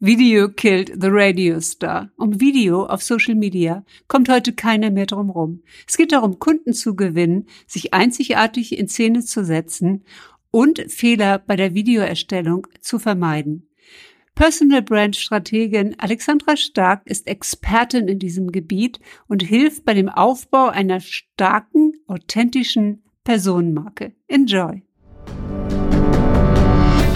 Video killed the radio star. Um Video auf Social Media kommt heute keiner mehr drum rum. Es geht darum, Kunden zu gewinnen, sich einzigartig in Szene zu setzen und Fehler bei der Videoerstellung zu vermeiden. Personal Brand Strategin Alexandra Stark ist Expertin in diesem Gebiet und hilft bei dem Aufbau einer starken, authentischen Personenmarke. Enjoy!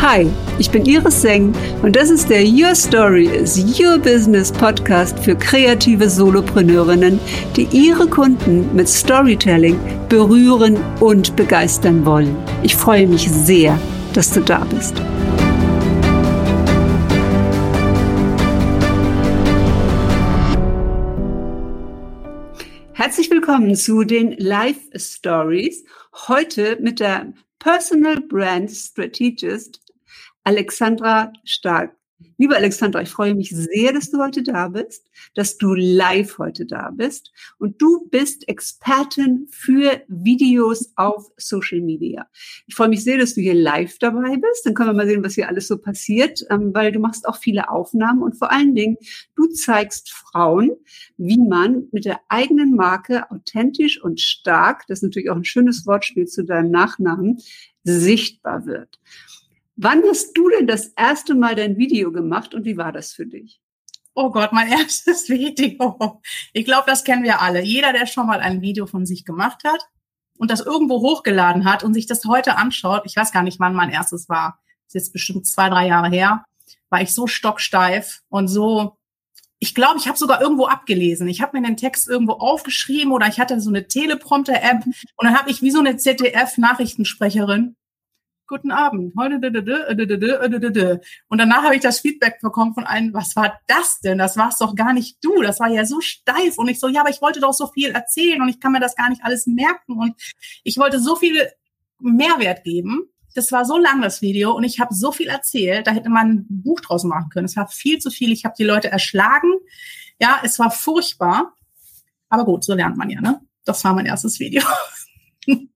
Hi, ich bin Iris Seng und das ist der Your Story is Your Business Podcast für kreative Solopreneurinnen, die ihre Kunden mit Storytelling berühren und begeistern wollen. Ich freue mich sehr, dass du da bist. Herzlich willkommen zu den Live Stories. Heute mit der Personal Brand Strategist Alexandra Stark. Liebe Alexandra, ich freue mich sehr, dass du heute da bist, dass du live heute da bist und du bist Expertin für Videos auf Social Media. Ich freue mich sehr, dass du hier live dabei bist. Dann können wir mal sehen, was hier alles so passiert, ähm, weil du machst auch viele Aufnahmen und vor allen Dingen, du zeigst Frauen, wie man mit der eigenen Marke authentisch und stark, das ist natürlich auch ein schönes Wortspiel zu deinem Nachnamen, sichtbar wird. Wann hast du denn das erste Mal dein Video gemacht und wie war das für dich? Oh Gott, mein erstes Video. Ich glaube, das kennen wir alle. Jeder, der schon mal ein Video von sich gemacht hat und das irgendwo hochgeladen hat und sich das heute anschaut, ich weiß gar nicht, wann mein erstes war, das ist jetzt bestimmt zwei, drei Jahre her, war ich so stocksteif und so, ich glaube, ich habe sogar irgendwo abgelesen. Ich habe mir den Text irgendwo aufgeschrieben oder ich hatte so eine Teleprompter-App und dann habe ich wie so eine ZDF-Nachrichtensprecherin guten Abend. Und danach habe ich das Feedback bekommen von einem, was war das denn? Das warst doch gar nicht du. Das war ja so steif. Und ich so, ja, aber ich wollte doch so viel erzählen und ich kann mir das gar nicht alles merken. Und ich wollte so viel Mehrwert geben. Das war so lang, das Video, und ich habe so viel erzählt, da hätte man ein Buch draus machen können. Es war viel zu viel. Ich habe die Leute erschlagen. Ja, es war furchtbar. Aber gut, so lernt man ja, ne? Das war mein erstes Video.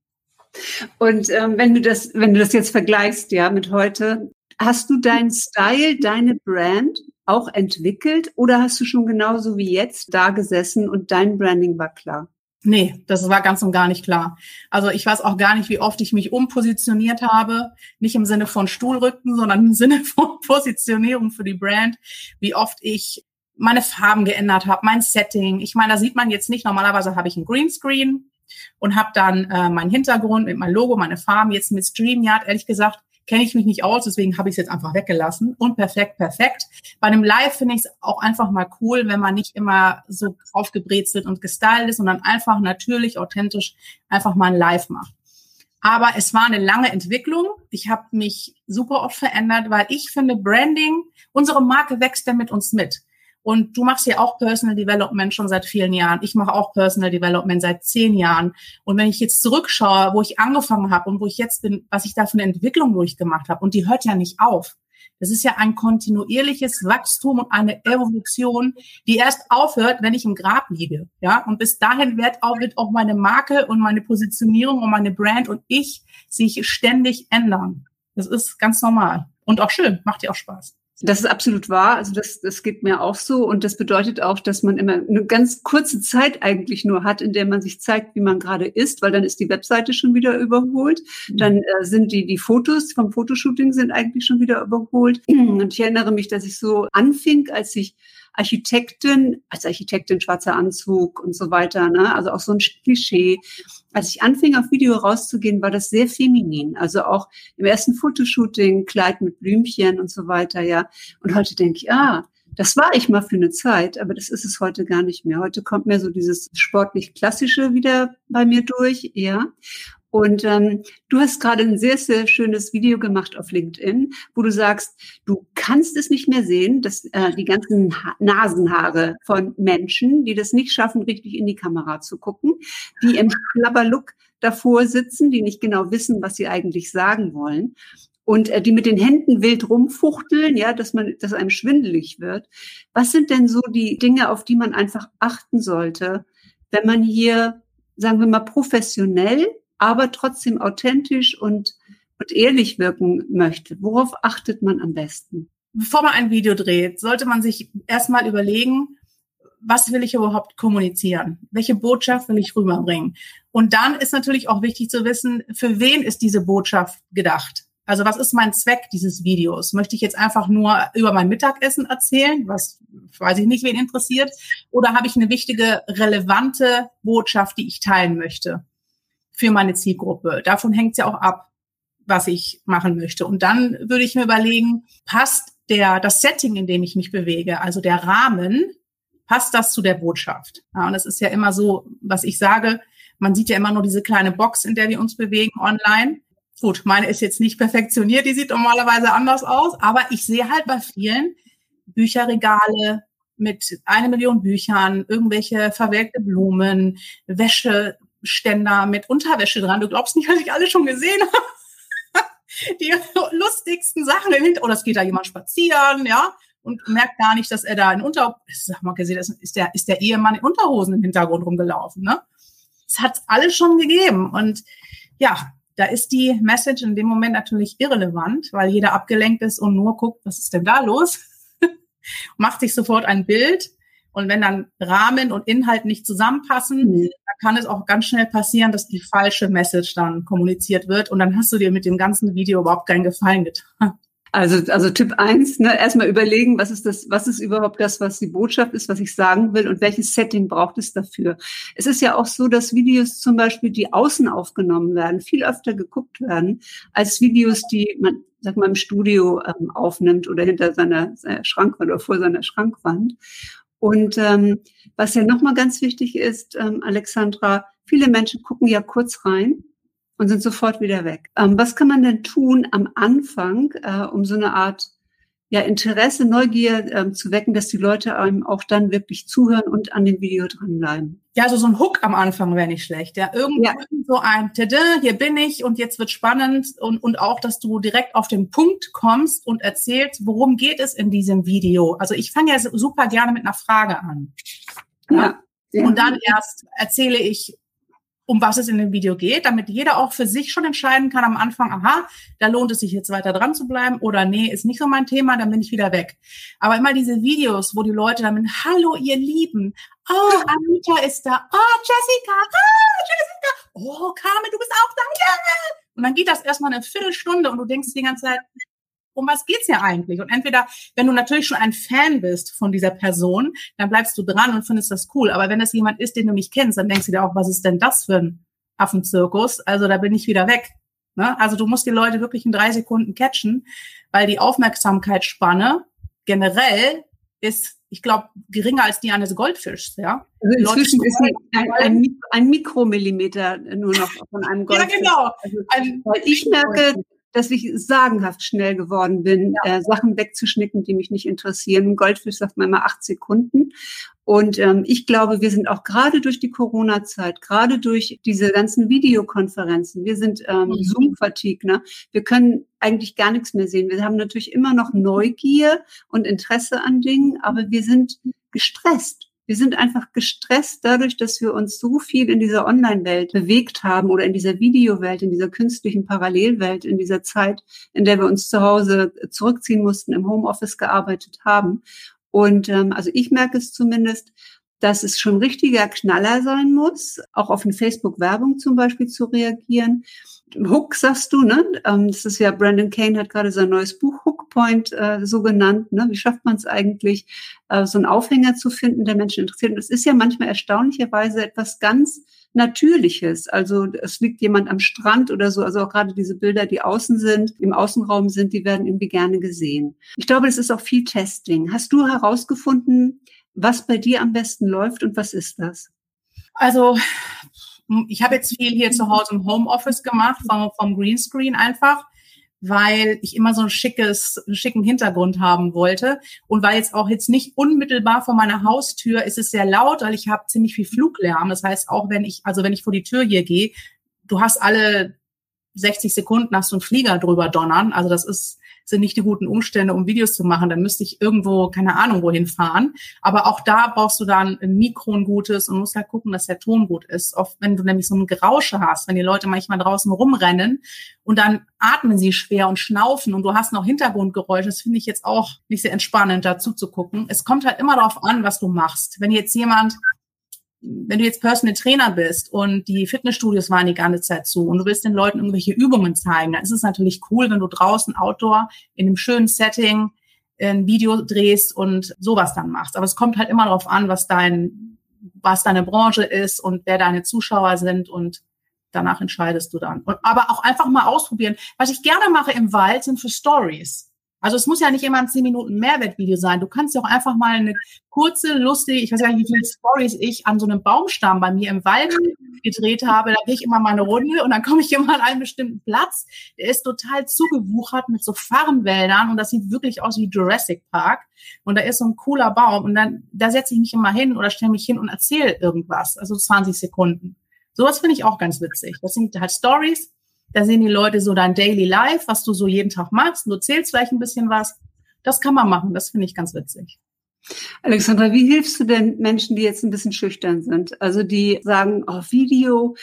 Und ähm, wenn du das, wenn du das jetzt vergleichst, ja, mit heute, hast du deinen Style, deine Brand auch entwickelt oder hast du schon genauso wie jetzt da gesessen und dein Branding war klar? Nee, das war ganz und gar nicht klar. Also ich weiß auch gar nicht, wie oft ich mich umpositioniert habe. Nicht im Sinne von Stuhlrücken, sondern im Sinne von Positionierung für die Brand. Wie oft ich meine Farben geändert habe, mein Setting. Ich meine, da sieht man jetzt nicht, normalerweise habe ich ein Greenscreen, und habe dann äh, meinen Hintergrund mit meinem Logo, meine Farben jetzt mit StreamYard, ehrlich gesagt, kenne ich mich nicht aus, deswegen habe ich es jetzt einfach weggelassen. Und perfekt, perfekt. Bei einem Live finde ich es auch einfach mal cool, wenn man nicht immer so aufgebrezelt und gestylt ist, sondern einfach natürlich, authentisch einfach mal ein Live macht. Aber es war eine lange Entwicklung. Ich habe mich super oft verändert, weil ich finde, Branding, unsere Marke wächst ja mit uns mit. Und du machst ja auch Personal Development schon seit vielen Jahren. Ich mache auch Personal Development seit zehn Jahren. Und wenn ich jetzt zurückschaue, wo ich angefangen habe und wo ich jetzt bin, was ich da für eine Entwicklung durchgemacht habe, und die hört ja nicht auf. Das ist ja ein kontinuierliches Wachstum und eine Evolution, die erst aufhört, wenn ich im Grab liege. Ja, und bis dahin wird auch, meine Marke und meine Positionierung und meine Brand und ich sich ständig ändern. Das ist ganz normal und auch schön, macht ja auch Spaß. Das ist absolut wahr. Also das, das geht mir auch so. Und das bedeutet auch, dass man immer eine ganz kurze Zeit eigentlich nur hat, in der man sich zeigt, wie man gerade ist, weil dann ist die Webseite schon wieder überholt. Mhm. Dann äh, sind die, die Fotos vom Fotoshooting sind eigentlich schon wieder überholt. Und ich erinnere mich, dass ich so anfing, als ich Architektin, als Architektin schwarzer Anzug und so weiter, ne? also auch so ein Klischee. Als ich anfing, auf Video rauszugehen, war das sehr feminin. Also auch im ersten Fotoshooting, Kleid mit Blümchen und so weiter, ja. Und heute denke ich, ah, das war ich mal für eine Zeit, aber das ist es heute gar nicht mehr. Heute kommt mehr so dieses sportlich Klassische wieder bei mir durch, ja. Und ähm, du hast gerade ein sehr, sehr schönes Video gemacht auf LinkedIn, wo du sagst, du kannst es nicht mehr sehen, dass äh, die ganzen ha Nasenhaare von Menschen, die das nicht schaffen, richtig in die Kamera zu gucken, die im Schlabberlook davor sitzen, die nicht genau wissen, was sie eigentlich sagen wollen und äh, die mit den Händen wild rumfuchteln, ja, dass man, dass einem schwindelig wird. Was sind denn so die Dinge, auf die man einfach achten sollte, wenn man hier, sagen wir mal, professionell aber trotzdem authentisch und, und ehrlich wirken möchte, worauf achtet man am besten? bevor man ein Video dreht, sollte man sich erstmal überlegen, was will ich überhaupt kommunizieren? Welche Botschaft will ich rüberbringen? Und dann ist natürlich auch wichtig zu wissen, für wen ist diese Botschaft gedacht? Also was ist mein Zweck dieses Videos? Möchte ich jetzt einfach nur über mein Mittagessen erzählen, was weiß ich nicht, wen interessiert? Oder habe ich eine wichtige, relevante Botschaft, die ich teilen möchte für meine Zielgruppe? Davon hängt es ja auch ab, was ich machen möchte. Und dann würde ich mir überlegen, passt der, das Setting, in dem ich mich bewege, also der Rahmen, passt das zu der Botschaft? Ja, und es ist ja immer so, was ich sage, man sieht ja immer nur diese kleine Box, in der wir uns bewegen online. Gut, meine ist jetzt nicht perfektioniert, die sieht normalerweise anders aus, aber ich sehe halt bei vielen Bücherregale mit eine Million Büchern, irgendwelche verwelkte Blumen, Wäscheständer mit Unterwäsche dran. Du glaubst nicht, was ich alle schon gesehen habe. Die lustigsten Sachen im Hintergrund. Oder es geht da jemand spazieren, ja und merkt gar nicht, dass er da in Unter, sag mal gesehen, ist der, ist der Ehemann in Unterhosen im Hintergrund rumgelaufen, ne? Das hat alles schon gegeben und ja, da ist die Message in dem Moment natürlich irrelevant, weil jeder abgelenkt ist und nur guckt, was ist denn da los? Macht sich sofort ein Bild. Und wenn dann Rahmen und Inhalt nicht zusammenpassen, mhm. dann kann es auch ganz schnell passieren, dass die falsche Message dann kommuniziert wird. Und dann hast du dir mit dem ganzen Video überhaupt keinen Gefallen getan. Also, also Tipp eins, ne, erstmal überlegen, was ist das, was ist überhaupt das, was die Botschaft ist, was ich sagen will und welches Setting braucht es dafür. Es ist ja auch so, dass Videos zum Beispiel, die außen aufgenommen werden, viel öfter geguckt werden, als Videos, die man, sag mal, im Studio ähm, aufnimmt oder hinter seiner, seiner Schrankwand oder vor seiner Schrankwand. Und ähm, was ja nochmal ganz wichtig ist, ähm, Alexandra, viele Menschen gucken ja kurz rein und sind sofort wieder weg. Ähm, was kann man denn tun am Anfang, äh, um so eine Art ja, Interesse, Neugier ähm, zu wecken, dass die Leute einem auch dann wirklich zuhören und an dem Video dranbleiben? Ja, also so ein Hook am Anfang wäre nicht schlecht. Ja, irgendwie ja. so ein, tada, hier bin ich und jetzt wird spannend und, und auch, dass du direkt auf den Punkt kommst und erzählst, worum geht es in diesem Video. Also ich fange ja super gerne mit einer Frage an. Ja. ja. Und dann erst erzähle ich, um was es in dem Video geht, damit jeder auch für sich schon entscheiden kann am Anfang, aha, da lohnt es sich jetzt weiter dran zu bleiben oder nee, ist nicht so mein Thema, dann bin ich wieder weg. Aber immer diese Videos, wo die Leute dann mit, hallo ihr Lieben, oh, Anita ist da, oh, Jessica, oh, Jessica, oh, Carmen, du bist auch da, yeah! Und dann geht das erstmal eine Viertelstunde und du denkst die ganze Zeit, um was geht's ja eigentlich? Und entweder, wenn du natürlich schon ein Fan bist von dieser Person, dann bleibst du dran und findest das cool. Aber wenn das jemand ist, den du nicht kennst, dann denkst du dir auch, was ist denn das für ein Affenzirkus? Also da bin ich wieder weg. Ne? Also du musst die Leute wirklich in drei Sekunden catchen, weil die Aufmerksamkeitsspanne generell ist, ich glaube, geringer als die eines Goldfischs. Ja? Also inzwischen ist ein, ein, ein, Mikromillimeter nur noch von einem Goldfisch. Ja, genau. Also, weil ich merke, dass ich sagenhaft schnell geworden bin, ja. äh, Sachen wegzuschnicken, die mich nicht interessieren. Goldfisch sagt man immer acht Sekunden. Und ähm, ich glaube, wir sind auch gerade durch die Corona-Zeit, gerade durch diese ganzen Videokonferenzen, wir sind ähm, mhm. Zoom-Fatigue, ne? wir können eigentlich gar nichts mehr sehen. Wir haben natürlich immer noch Neugier und Interesse an Dingen, aber wir sind gestresst. Wir sind einfach gestresst dadurch, dass wir uns so viel in dieser Online-Welt bewegt haben oder in dieser Videowelt, in dieser künstlichen Parallelwelt, in dieser Zeit, in der wir uns zu Hause zurückziehen mussten, im Homeoffice gearbeitet haben. Und ähm, also ich merke es zumindest, dass es schon richtiger Knaller sein muss, auch auf eine Facebook-Werbung zum Beispiel zu reagieren. Hook sagst du, ne? Ähm, das ist ja Brandon Kane hat gerade sein neues Buch Hook Point äh, so genannt. Ne? Wie schafft man es eigentlich, äh, so einen Aufhänger zu finden, der Menschen interessiert? Und es ist ja manchmal erstaunlicherweise etwas ganz Natürliches. Also es liegt jemand am Strand oder so. Also auch gerade diese Bilder, die außen sind, im Außenraum sind, die werden irgendwie gerne gesehen. Ich glaube, es ist auch viel Testing. Hast du herausgefunden, was bei dir am besten läuft und was ist das? Also ich habe jetzt viel hier zu Hause im Homeoffice gemacht, vom, vom Greenscreen einfach, weil ich immer so ein schickes, einen schicken Hintergrund haben wollte. Und weil jetzt auch jetzt nicht unmittelbar vor meiner Haustür ist es sehr laut, weil ich habe ziemlich viel Fluglärm. Das heißt, auch wenn ich, also wenn ich vor die Tür hier gehe, du hast alle 60 Sekunden hast du einen Flieger drüber donnern. Also das ist sind nicht die guten Umstände, um Videos zu machen. Dann müsste ich irgendwo, keine Ahnung, wohin fahren. Aber auch da brauchst du dann ein Mikro, ein gutes und musst halt gucken, dass der Ton gut ist. Oft, wenn du nämlich so ein Gerausche hast, wenn die Leute manchmal draußen rumrennen und dann atmen sie schwer und schnaufen und du hast noch Hintergrundgeräusche, das finde ich jetzt auch nicht sehr entspannend, dazu zu gucken. Es kommt halt immer darauf an, was du machst. Wenn jetzt jemand wenn du jetzt Personal Trainer bist und die Fitnessstudios waren die ganze Zeit zu und du willst den Leuten irgendwelche Übungen zeigen, dann ist es natürlich cool, wenn du draußen Outdoor in einem schönen Setting ein Video drehst und sowas dann machst. Aber es kommt halt immer darauf an, was dein, was deine Branche ist und wer deine Zuschauer sind und danach entscheidest du dann. Und, aber auch einfach mal ausprobieren. Was ich gerne mache im Wald sind für Stories. Also es muss ja nicht immer ein 10 Minuten Mehrwertvideo sein. Du kannst ja auch einfach mal eine kurze, lustige, ich weiß gar nicht, wie viele Stories ich an so einem Baumstamm bei mir im Wald gedreht habe. Da gehe ich immer mal eine Runde und dann komme ich immer an einen bestimmten Platz. Der ist total zugewuchert mit so Farnwäldern und das sieht wirklich aus wie Jurassic Park. Und da ist so ein cooler Baum und dann, da setze ich mich immer hin oder stelle mich hin und erzähle irgendwas. Also 20 Sekunden. Sowas finde ich auch ganz witzig. Das sind halt Stories, da sehen die Leute so dein Daily Life, was du so jeden Tag machst. Du zählst vielleicht ein bisschen was. Das kann man machen. Das finde ich ganz witzig. Alexandra, wie hilfst du denn Menschen, die jetzt ein bisschen schüchtern sind? Also die sagen, oh, Video,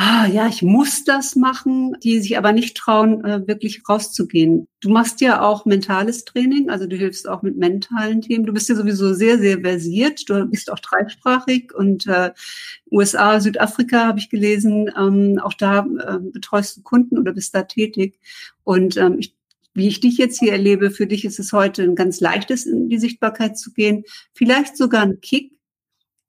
ah, ja, ich muss das machen, die sich aber nicht trauen, äh, wirklich rauszugehen. Du machst ja auch mentales Training, also du hilfst auch mit mentalen Themen. Du bist ja sowieso sehr, sehr versiert. Du bist auch dreisprachig und äh, USA, Südafrika habe ich gelesen. Ähm, auch da äh, betreust du Kunden oder bist da tätig. Und ähm, ich wie ich dich jetzt hier erlebe, für dich ist es heute ein ganz leichtes, in die Sichtbarkeit zu gehen. Vielleicht sogar ein Kick,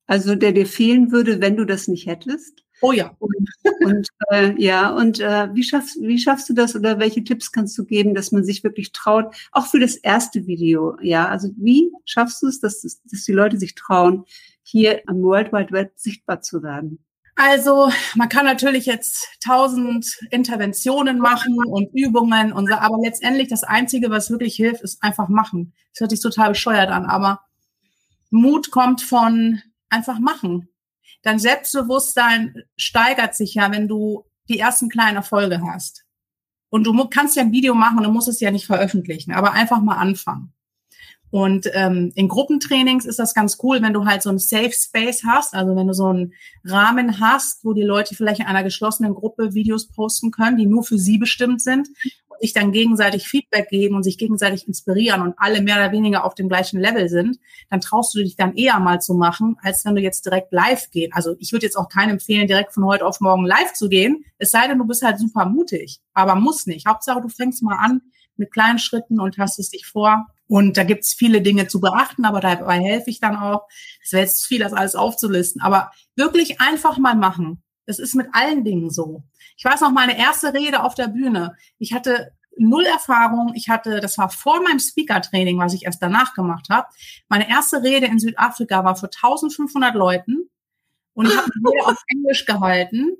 also der dir fehlen würde, wenn du das nicht hättest. Oh ja. Und, und äh, ja, und äh, wie schaffst wie schaffst du das oder welche Tipps kannst du geben, dass man sich wirklich traut, auch für das erste Video, ja? Also wie schaffst du es, dass, dass die Leute sich trauen, hier am World Wide Web sichtbar zu werden? Also man kann natürlich jetzt tausend Interventionen machen und Übungen und so, aber letztendlich das Einzige, was wirklich hilft, ist einfach machen. Das hört sich total bescheuert an, aber Mut kommt von einfach machen dein Selbstbewusstsein steigert sich ja, wenn du die ersten kleinen Erfolge hast. Und du kannst ja ein Video machen und du musst es ja nicht veröffentlichen, aber einfach mal anfangen. Und ähm, in Gruppentrainings ist das ganz cool, wenn du halt so ein Safe Space hast, also wenn du so einen Rahmen hast, wo die Leute vielleicht in einer geschlossenen Gruppe Videos posten können, die nur für sie bestimmt sind sich dann gegenseitig Feedback geben und sich gegenseitig inspirieren und alle mehr oder weniger auf dem gleichen Level sind, dann traust du dich dann eher mal zu machen, als wenn du jetzt direkt live gehen. Also ich würde jetzt auch keinen empfehlen, direkt von heute auf morgen live zu gehen, es sei denn, du bist halt super mutig, aber muss nicht. Hauptsache, du fängst mal an mit kleinen Schritten und hast es dich vor. Und da gibt's viele Dinge zu beachten, aber dabei helfe ich dann auch. Es wäre jetzt viel, das alles aufzulisten. Aber wirklich einfach mal machen. Das ist mit allen Dingen so. Ich weiß noch meine erste Rede auf der Bühne. Ich hatte null Erfahrung. Ich hatte, das war vor meinem Speaker-Training, was ich erst danach gemacht habe. Meine erste Rede in Südafrika war für 1500 Leuten und ich habe Rede auf Englisch gehalten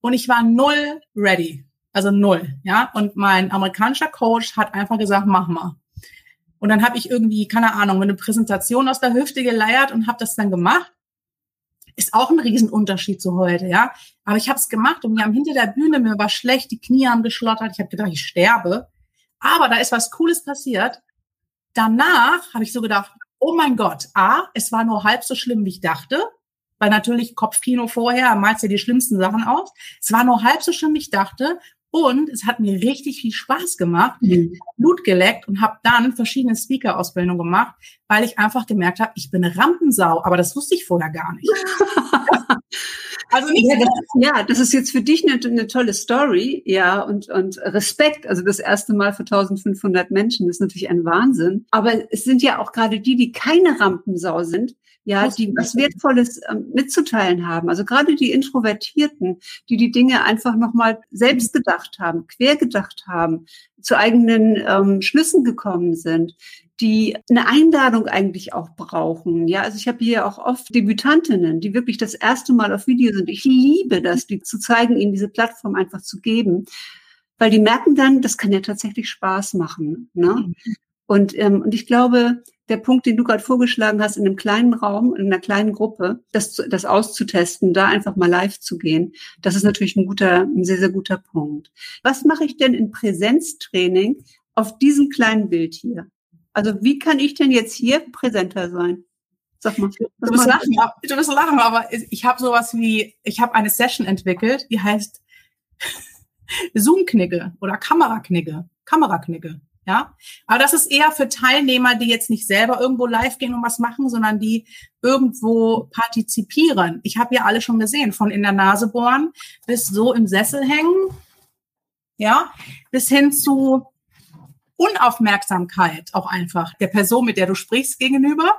und ich war null ready. Also null, ja. Und mein amerikanischer Coach hat einfach gesagt, mach mal. Und dann habe ich irgendwie, keine Ahnung, eine Präsentation aus der Hüfte geleiert und habe das dann gemacht. Ist auch ein Riesenunterschied zu heute, ja. Aber ich habe es gemacht und wir haben hinter der Bühne, mir war schlecht, die Knie haben geschlottert, ich habe gedacht, ich sterbe. Aber da ist was Cooles passiert. Danach habe ich so gedacht, oh mein Gott, A, es war nur halb so schlimm, wie ich dachte. Weil natürlich Kopfkino vorher malst ja die schlimmsten Sachen aus. Es war nur halb so schlimm, wie ich dachte. Und es hat mir richtig viel Spaß gemacht, mhm. Blut geleckt und habe dann verschiedene Speaker-Ausbildungen gemacht, weil ich einfach gemerkt habe, ich bin eine Rampensau, aber das wusste ich vorher gar nicht. also nicht ja, das, ja, das ist jetzt für dich eine, eine, tolle Story, ja, und, und Respekt. Also das erste Mal für 1500 Menschen ist natürlich ein Wahnsinn. Aber es sind ja auch gerade die, die keine Rampensau sind, ja, die was Wertvolles ähm, mitzuteilen haben. Also gerade die Introvertierten, die die Dinge einfach nochmal selbst gedacht haben, quer gedacht haben, zu eigenen ähm, Schlüssen gekommen sind, die eine Einladung eigentlich auch brauchen. Ja, also ich habe hier auch oft Debütantinnen, die wirklich das erste Mal auf Video sind. Ich liebe das, die zu zeigen, ihnen diese Plattform einfach zu geben, weil die merken dann, das kann ja tatsächlich Spaß machen. Ne? Mhm. Und, ähm, und ich glaube, der Punkt, den du gerade vorgeschlagen hast, in einem kleinen Raum, in einer kleinen Gruppe, das, das auszutesten, da einfach mal live zu gehen, das ist natürlich ein guter, ein sehr, sehr guter Punkt. Was mache ich denn in Präsenztraining, auf diesem kleinen Bild hier. Also wie kann ich denn jetzt hier präsenter sein? Sag mal. Du wirst, lachen, du wirst lachen, aber ich habe sowas wie, ich habe eine Session entwickelt, die heißt Zoom-Knigge oder Kameraknigge. Kameraknigge. Ja, aber das ist eher für Teilnehmer, die jetzt nicht selber irgendwo live gehen und was machen, sondern die irgendwo partizipieren. Ich habe ja alle schon gesehen, von in der Nase bohren bis so im Sessel hängen, ja, bis hin zu Unaufmerksamkeit auch einfach der Person, mit der du sprichst, gegenüber.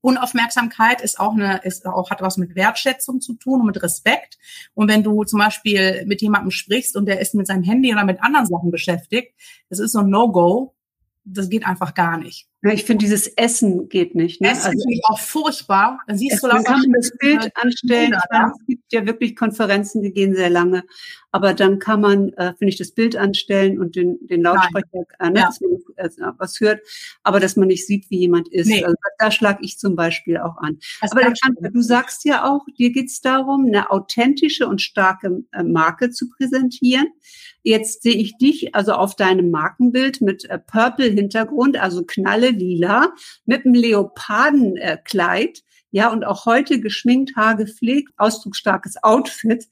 Unaufmerksamkeit ist auch eine, ist auch, hat was mit Wertschätzung zu tun und mit Respekt. Und wenn du zum Beispiel mit jemandem sprichst und der ist mit seinem Handy oder mit anderen Sachen beschäftigt, das ist so ein No-Go. Das geht einfach gar nicht. Ja, ich finde, dieses Essen geht nicht. Ne? Essen also, finde ich auch furchtbar. Dann siehst du, man kann man das Bild anstellen. Meine, es gibt ja wirklich Konferenzen, die gehen sehr lange. Aber dann kann man, äh, finde ich, das Bild anstellen und den, den Lautsprecher, äh, ne, ja. dass man äh, was hört, aber dass man nicht sieht, wie jemand ist. Nee. Also, da schlage ich zum Beispiel auch an. Das aber Alexander, du sagst ja auch, dir geht es darum, eine authentische und starke äh, Marke zu präsentieren. Jetzt sehe ich dich also auf deinem Markenbild mit äh, Purple-Hintergrund, also knalle lila, mit einem Leopardenkleid, ja, und auch heute geschminkt, Haar gepflegt, ausdrucksstarkes Outfit.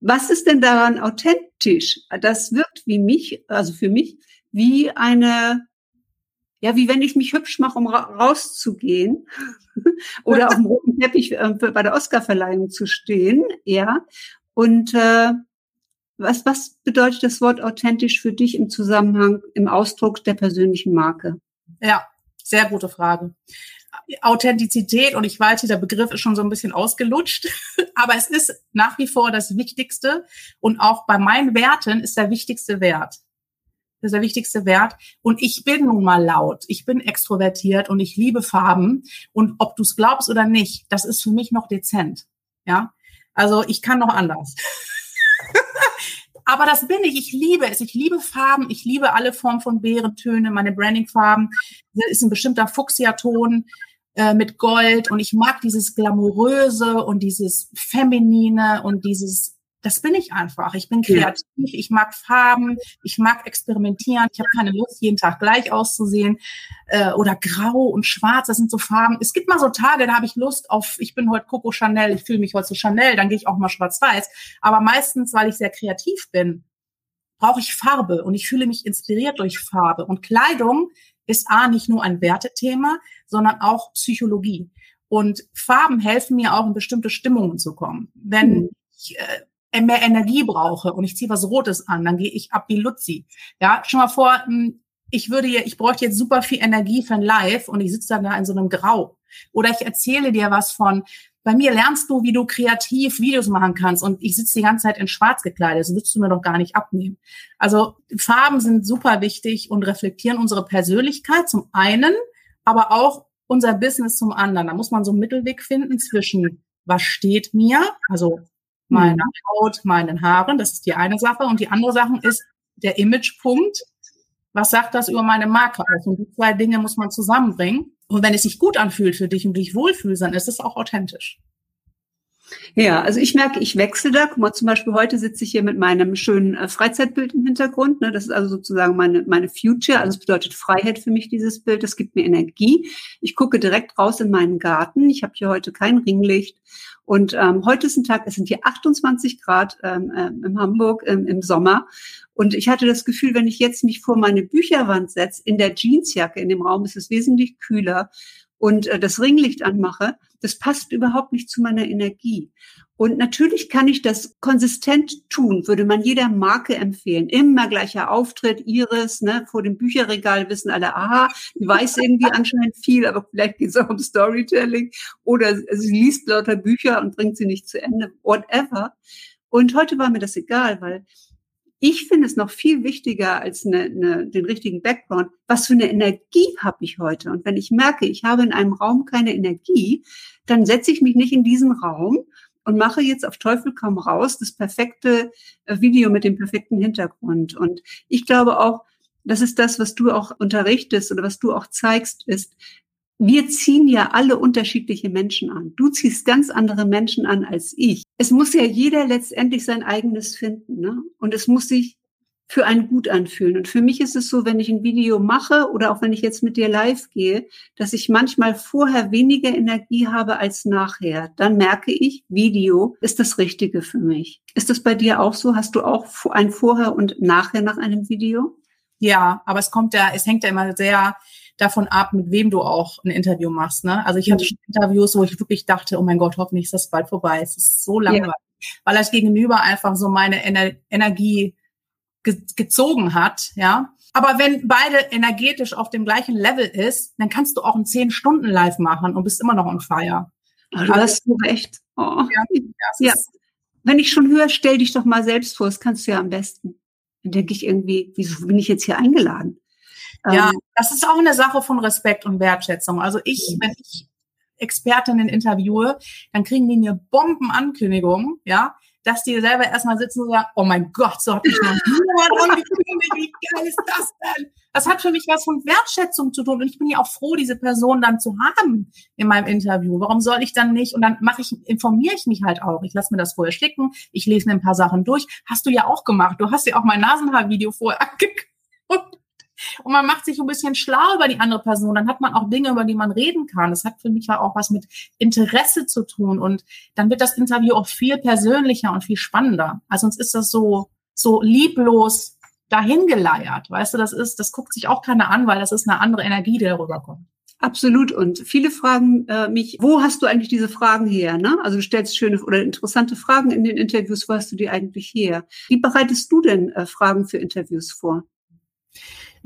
Was ist denn daran authentisch? Das wirkt wie mich, also für mich, wie eine, ja, wie wenn ich mich hübsch mache, um ra rauszugehen oder auf dem roten Teppich äh, bei der Oscarverleihung zu stehen, ja. Und äh, was, was bedeutet das Wort authentisch für dich im Zusammenhang, im Ausdruck der persönlichen Marke? Ja, sehr gute Frage. Authentizität, und ich weiß, der Begriff ist schon so ein bisschen ausgelutscht, aber es ist nach wie vor das Wichtigste und auch bei meinen Werten ist der wichtigste Wert. Das ist der wichtigste Wert. Und ich bin nun mal laut. Ich bin extrovertiert und ich liebe Farben. Und ob du es glaubst oder nicht, das ist für mich noch dezent. Ja. Also ich kann noch anders. Aber das bin ich. Ich liebe es. Ich liebe Farben. Ich liebe alle Formen von Beerentöne. Meine Branding-Farben das ist ein bestimmter Fuchsia-Ton äh, mit Gold. Und ich mag dieses Glamouröse und dieses Feminine und dieses das bin ich einfach. Ich bin kreativ, ja. ich mag Farben, ich mag experimentieren. Ich habe keine Lust, jeden Tag gleich auszusehen äh, oder grau und schwarz. Das sind so Farben. Es gibt mal so Tage, da habe ich Lust auf, ich bin heute Coco Chanel, ich fühle mich heute so Chanel, dann gehe ich auch mal schwarz-weiß. Aber meistens, weil ich sehr kreativ bin, brauche ich Farbe und ich fühle mich inspiriert durch Farbe. Und Kleidung ist A, nicht nur ein Wertethema, sondern auch Psychologie. Und Farben helfen mir auch, in bestimmte Stimmungen zu kommen. Wenn mhm. ich äh, mehr Energie brauche und ich ziehe was Rotes an, dann gehe ich ab wie Luzi. Ja, schon mal vor, hm, ich würde ich bräuchte jetzt super viel Energie für ein Live und ich sitze dann da in so einem Grau. Oder ich erzähle dir was von, bei mir lernst du, wie du kreativ Videos machen kannst und ich sitze die ganze Zeit in schwarz gekleidet. Das würdest du mir doch gar nicht abnehmen. Also Farben sind super wichtig und reflektieren unsere Persönlichkeit zum einen, aber auch unser Business zum anderen. Da muss man so einen Mittelweg finden zwischen was steht mir, also meiner mhm. Haut, meinen Haaren. Das ist die eine Sache. Und die andere Sache ist der Imagepunkt. Was sagt das über meine Marke aus? Und die zwei Dinge muss man zusammenbringen. Und wenn es sich gut anfühlt für dich und dich wohlfühlst, dann ist es auch authentisch. Ja, also ich merke, ich wechsle da. Guck mal, zum Beispiel heute sitze ich hier mit meinem schönen äh, Freizeitbild im Hintergrund. Ne? Das ist also sozusagen meine, meine Future. Also es bedeutet Freiheit für mich, dieses Bild. Das gibt mir Energie. Ich gucke direkt raus in meinen Garten. Ich habe hier heute kein Ringlicht. Und ähm, heute ist ein Tag, es sind hier 28 Grad ähm, äh, in Hamburg ähm, im Sommer. Und ich hatte das Gefühl, wenn ich jetzt mich vor meine Bücherwand setze, in der Jeansjacke in dem Raum ist es wesentlich kühler und äh, das Ringlicht anmache, das passt überhaupt nicht zu meiner Energie. Und natürlich kann ich das konsistent tun, würde man jeder Marke empfehlen. Immer gleicher Auftritt, Iris, ne, vor dem Bücherregal wissen alle, aha, die weiß irgendwie anscheinend viel, aber vielleicht geht es auch um Storytelling. Oder sie liest lauter Bücher und bringt sie nicht zu Ende, whatever. Und heute war mir das egal, weil ich finde es noch viel wichtiger als eine, eine, den richtigen Background. Was für eine Energie habe ich heute? Und wenn ich merke, ich habe in einem Raum keine Energie, dann setze ich mich nicht in diesen Raum und mache jetzt auf Teufel komm raus das perfekte äh, Video mit dem perfekten Hintergrund. Und ich glaube auch, das ist das, was du auch unterrichtest oder was du auch zeigst, ist, wir ziehen ja alle unterschiedliche Menschen an. Du ziehst ganz andere Menschen an als ich. Es muss ja jeder letztendlich sein eigenes finden. Ne? Und es muss sich für einen gut anfühlen. Und für mich ist es so, wenn ich ein Video mache oder auch wenn ich jetzt mit dir live gehe, dass ich manchmal vorher weniger Energie habe als nachher. Dann merke ich, Video ist das Richtige für mich. Ist das bei dir auch so? Hast du auch ein Vorher und Nachher nach einem Video? Ja, aber es kommt ja, es hängt ja immer sehr davon ab, mit wem du auch ein Interview machst. Ne? Also ich hatte schon Interviews, wo ich wirklich dachte, oh mein Gott, hoffentlich ist das bald vorbei. Es ist so langweilig. Ja. Weil das Gegenüber einfach so meine Ener Energie ge gezogen hat, ja. Aber wenn beide energetisch auf dem gleichen Level ist, dann kannst du auch ein zehn Stunden Live machen und bist immer noch on fire. Oh, du also, hast so recht. Oh. Ja, ja. Wenn ich schon höre, stell dich doch mal selbst vor, das kannst du ja am besten. Dann denke ich irgendwie, wieso bin ich jetzt hier eingeladen? Ja, ähm, das ist auch eine Sache von Respekt und Wertschätzung. Also ich, wenn ich Expertinnen interviewe, dann kriegen die eine Bombenankündigung, ja, dass die selber erstmal sitzen und sagen, oh mein Gott, so hat mich noch niemand angekündigt, wie geil ist das denn? Das hat für mich was von Wertschätzung zu tun und ich bin ja auch froh, diese Person dann zu haben in meinem Interview. Warum soll ich dann nicht? Und dann mache ich, informiere ich mich halt auch. Ich lasse mir das vorher schicken, ich lese mir ein paar Sachen durch. Hast du ja auch gemacht. Du hast ja auch mein Nasenhaarvideo vorher angeguckt. Und man macht sich ein bisschen schlau über die andere Person. Dann hat man auch Dinge, über die man reden kann. Das hat für mich auch was mit Interesse zu tun. Und dann wird das Interview auch viel persönlicher und viel spannender. Also sonst ist das so, so lieblos dahingeleiert. Weißt du, das ist, das guckt sich auch keiner an, weil das ist eine andere Energie, die darüber kommt. Absolut. Und viele fragen äh, mich, wo hast du eigentlich diese Fragen her? Ne? Also du stellst schöne oder interessante Fragen in den Interviews. Wo hast du die eigentlich her? Wie bereitest du denn äh, Fragen für Interviews vor?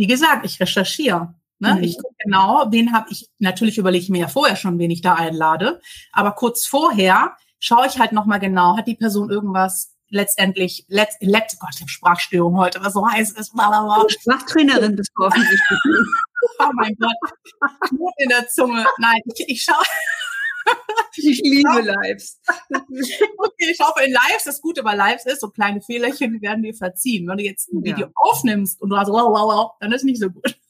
Wie gesagt, ich recherchiere. Ne? Mhm. Ich gucke genau, wen habe ich, natürlich überlege ich mir ja vorher schon, wen ich da einlade, aber kurz vorher schaue ich halt nochmal genau, hat die Person irgendwas letztendlich, let, let, Gott, ich habe Sprachstörung heute, was so heiß ist. Blablabla. Sprachtrainerin bist du offensichtlich. oh mein Gott, Knut in der Zunge. Nein, ich, ich schaue. Ich liebe Lives. okay, ich hoffe, in Lives, das Gute bei Lives ist, so kleine Fehlerchen werden dir verziehen. Wenn du jetzt ein Video ja. aufnimmst und du hast wow, wow, wow, dann ist nicht so gut.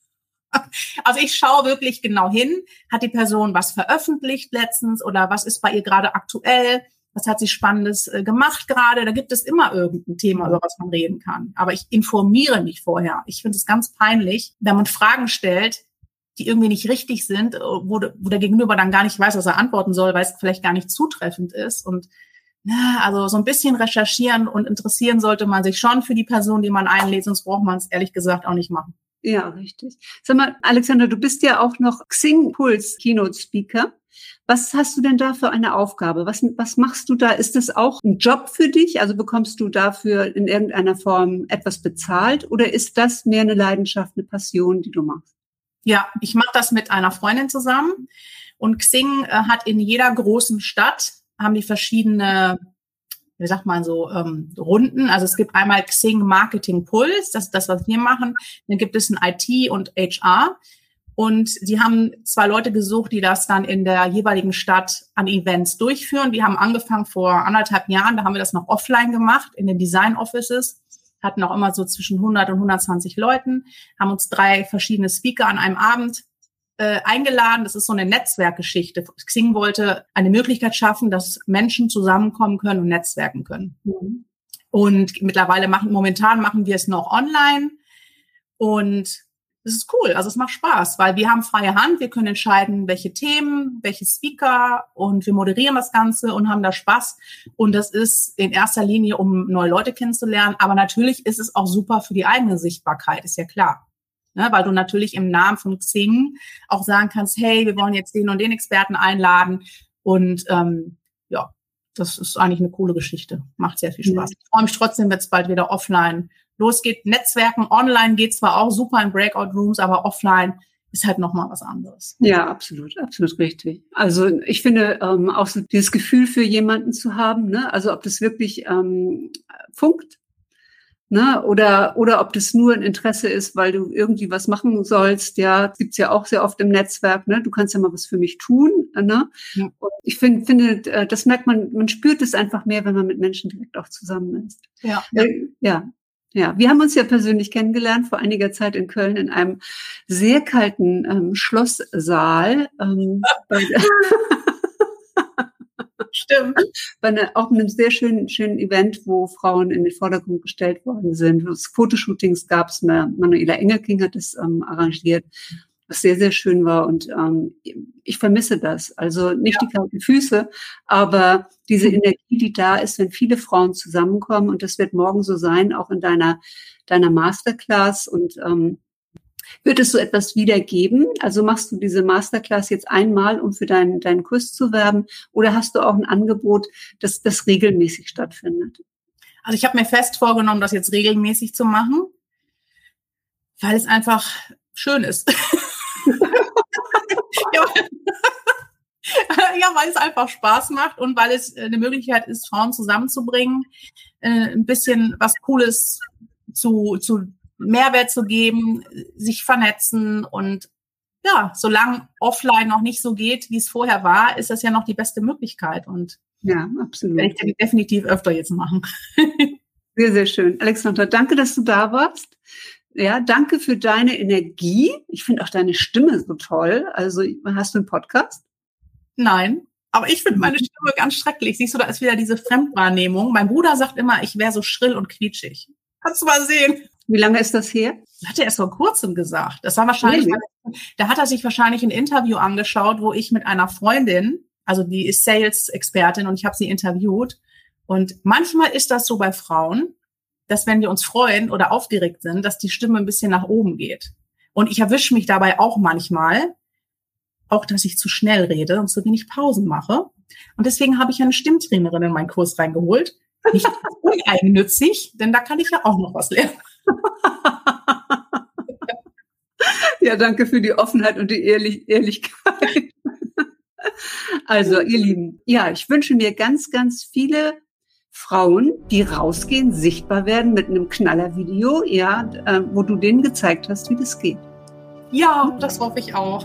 Also ich schaue wirklich genau hin, hat die Person was veröffentlicht letztens oder was ist bei ihr gerade aktuell, was hat sie Spannendes äh, gemacht gerade. Da gibt es immer irgendein Thema, über was man reden kann. Aber ich informiere mich vorher. Ich finde es ganz peinlich, wenn man Fragen stellt, die irgendwie nicht richtig sind, äh, wo, wo der Gegenüber dann gar nicht weiß, was er antworten soll, weil es vielleicht gar nicht zutreffend ist. Und na, also so ein bisschen recherchieren und interessieren sollte man sich schon für die Person, die man einlädt, sonst braucht man es ehrlich gesagt auch nicht machen. Ja, richtig. Sag mal, Alexander, du bist ja auch noch Xing Puls Keynote Speaker. Was hast du denn da für eine Aufgabe? Was, was machst du da? Ist das auch ein Job für dich? Also bekommst du dafür in irgendeiner Form etwas bezahlt? Oder ist das mehr eine Leidenschaft, eine Passion, die du machst? Ja, ich mache das mit einer Freundin zusammen. Und Xing äh, hat in jeder großen Stadt, haben die verschiedene, wie sagt man so, ähm, Runden. Also es gibt einmal Xing Marketing Puls, das ist das, was wir machen. Dann gibt es ein IT und HR. Und die haben zwei Leute gesucht, die das dann in der jeweiligen Stadt an Events durchführen. Wir haben angefangen vor anderthalb Jahren, da haben wir das noch offline gemacht, in den Design Offices hatten auch immer so zwischen 100 und 120 Leuten, haben uns drei verschiedene Speaker an einem Abend äh, eingeladen. Das ist so eine Netzwerkgeschichte. Xing wollte eine Möglichkeit schaffen, dass Menschen zusammenkommen können und netzwerken können. Mhm. Und mittlerweile machen, momentan machen wir es noch online. Und es ist cool, also es macht Spaß, weil wir haben freie Hand, wir können entscheiden, welche Themen, welche Speaker und wir moderieren das Ganze und haben da Spaß. Und das ist in erster Linie, um neue Leute kennenzulernen, aber natürlich ist es auch super für die eigene Sichtbarkeit, ist ja klar. Ne, weil du natürlich im Namen von Xing auch sagen kannst, hey, wir wollen jetzt den und den Experten einladen und ähm, ja, das ist eigentlich eine coole Geschichte. Macht sehr viel Spaß. Mhm. Ich freue mich trotzdem, wenn es bald wieder offline losgeht. Netzwerken online geht zwar auch super in Breakout Rooms, aber offline ist halt nochmal was anderes. Ja, absolut, absolut richtig. Also ich finde ähm, auch so dieses Gefühl für jemanden zu haben, ne? also ob das wirklich ähm, funkt, ne? oder oder ob das nur ein Interesse ist, weil du irgendwie was machen sollst. Ja, gibt's ja auch sehr oft im Netzwerk. Ne? Du kannst ja mal was für mich tun. Ne? Ja. Und ich finde, finde, äh, das merkt man, man spürt es einfach mehr, wenn man mit Menschen direkt auch zusammen ist. Ja. Äh, ja. Ja, wir haben uns ja persönlich kennengelernt vor einiger Zeit in Köln in einem sehr kalten ähm, Schlosssaal. Ähm, Stimmt. Bei einer, auch einem sehr schönen, schönen Event, wo Frauen in den Vordergrund gestellt worden sind. Fotoshootings gab es. Manuela Engelking hat es ähm, arrangiert was sehr, sehr schön war. Und ähm, ich vermisse das. Also nicht ja. die kalten Füße, aber diese mhm. Energie, die da ist, wenn viele Frauen zusammenkommen. Und das wird morgen so sein, auch in deiner, deiner Masterclass. Und ähm, wird es so etwas wieder geben? Also machst du diese Masterclass jetzt einmal, um für deinen, deinen Kurs zu werben? Oder hast du auch ein Angebot, das, das regelmäßig stattfindet? Also ich habe mir fest vorgenommen, das jetzt regelmäßig zu machen, weil es einfach schön ist. ja, ja, weil es einfach Spaß macht und weil es eine Möglichkeit ist, Frauen zusammenzubringen, äh, ein bisschen was Cooles zu, zu Mehrwert zu geben, sich vernetzen und ja, solange offline noch nicht so geht, wie es vorher war, ist das ja noch die beste Möglichkeit und ja, absolut. Werde ich definitiv öfter jetzt machen. sehr, sehr schön. Alexandra, danke, dass du da warst. Ja, danke für deine Energie. Ich finde auch deine Stimme so toll. Also, hast du einen Podcast? Nein, aber ich finde meine Stimme ganz schrecklich. Siehst du, da ist wieder diese Fremdwahrnehmung. Mein Bruder sagt immer, ich wäre so schrill und quietschig. Kannst du mal sehen. Wie lange ist das her? Das hat er erst vor kurzem gesagt. Das war wahrscheinlich, nee. da hat er sich wahrscheinlich ein Interview angeschaut, wo ich mit einer Freundin, also die ist Sales-Expertin und ich habe sie interviewt. Und manchmal ist das so bei Frauen, dass wenn wir uns freuen oder aufgeregt sind, dass die Stimme ein bisschen nach oben geht. Und ich erwische mich dabei auch manchmal, auch dass ich zu schnell rede und zu wenig Pausen mache. Und deswegen habe ich eine Stimmtrainerin in meinen Kurs reingeholt. Nicht uneigennützig, denn da kann ich ja auch noch was lernen. ja, danke für die Offenheit und die Ehrlich Ehrlichkeit. Also, ihr Lieben, ja, ich wünsche mir ganz, ganz viele Frauen, die rausgehen, sichtbar werden mit einem Knallervideo, ja, äh, wo du denen gezeigt hast, wie das geht. Ja, das hoffe ich auch.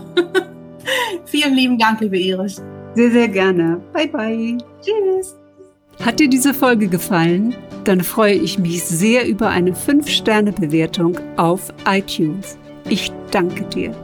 Vielen lieben Dank, liebe Iris. Sehr, sehr gerne. Bye, bye. Tschüss. Hat dir diese Folge gefallen? Dann freue ich mich sehr über eine 5-Sterne-Bewertung auf iTunes. Ich danke dir.